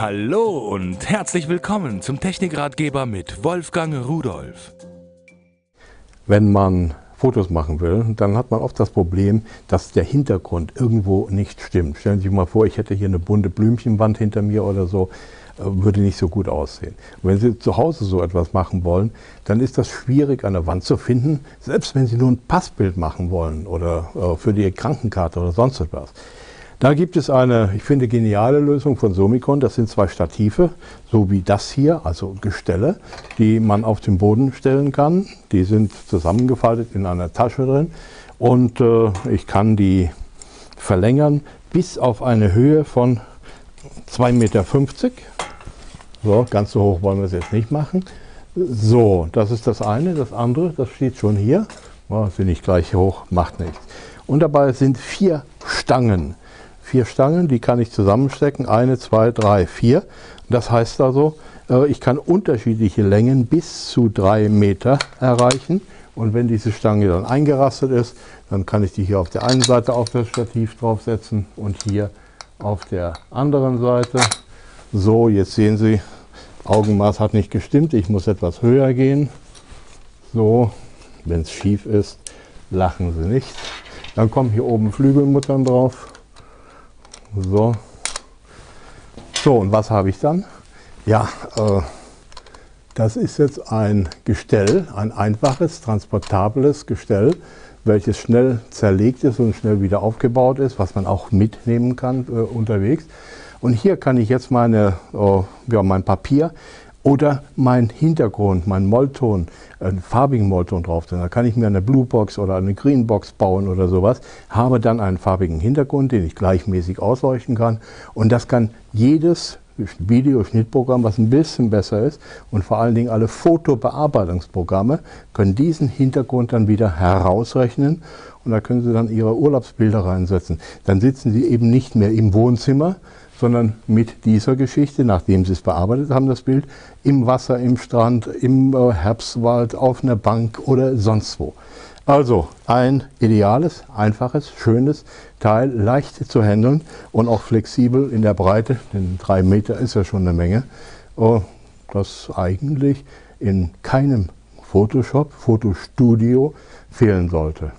Hallo und herzlich willkommen zum Technikratgeber mit Wolfgang Rudolf. Wenn man Fotos machen will, dann hat man oft das Problem, dass der Hintergrund irgendwo nicht stimmt. Stellen Sie sich mal vor, ich hätte hier eine bunte Blümchenwand hinter mir oder so, äh, würde nicht so gut aussehen. Und wenn Sie zu Hause so etwas machen wollen, dann ist das schwierig, eine Wand zu finden, selbst wenn Sie nur ein Passbild machen wollen oder äh, für die Krankenkarte oder sonst etwas. Da gibt es eine, ich finde, geniale Lösung von Somicon. Das sind zwei Stative, so wie das hier, also Gestelle, die man auf den Boden stellen kann. Die sind zusammengefaltet in einer Tasche drin und äh, ich kann die verlängern bis auf eine Höhe von 2,50 Meter. So, ganz so hoch wollen wir es jetzt nicht machen. So, das ist das eine. Das andere, das steht schon hier. Oh, sind nicht gleich hoch, macht nichts. Und dabei sind vier Stangen vier Stangen, die kann ich zusammenstecken, eine, zwei, drei, vier. Das heißt also, äh, ich kann unterschiedliche Längen bis zu drei Meter erreichen. Und wenn diese Stange dann eingerastet ist, dann kann ich die hier auf der einen Seite auf das Stativ draufsetzen und hier auf der anderen Seite. So, jetzt sehen Sie, Augenmaß hat nicht gestimmt, ich muss etwas höher gehen. So, wenn es schief ist, lachen Sie nicht. Dann kommen hier oben Flügelmuttern drauf. So. So, und was habe ich dann? Ja, äh, das ist jetzt ein Gestell, ein einfaches, transportables Gestell, welches schnell zerlegt ist und schnell wieder aufgebaut ist, was man auch mitnehmen kann äh, unterwegs. Und hier kann ich jetzt meine, äh, ja, mein Papier oder mein Hintergrund, mein Mollton, einen farbigen Mollton drauf. Da kann ich mir eine Blue Box oder eine Green Box bauen oder sowas, habe dann einen farbigen Hintergrund, den ich gleichmäßig ausleuchten kann. Und das kann jedes Videoschnittprogramm, was ein bisschen besser ist und vor allen Dingen alle Fotobearbeitungsprogramme können diesen Hintergrund dann wieder herausrechnen und da können Sie dann Ihre Urlaubsbilder reinsetzen. Dann sitzen Sie eben nicht mehr im Wohnzimmer, sondern mit dieser Geschichte, nachdem sie es bearbeitet haben, das Bild, im Wasser, im Strand, im äh, Herbstwald, auf einer Bank oder sonst wo. Also ein ideales, einfaches, schönes Teil, leicht zu handeln und auch flexibel in der Breite, denn drei Meter ist ja schon eine Menge, äh, das eigentlich in keinem Photoshop, Fotostudio fehlen sollte.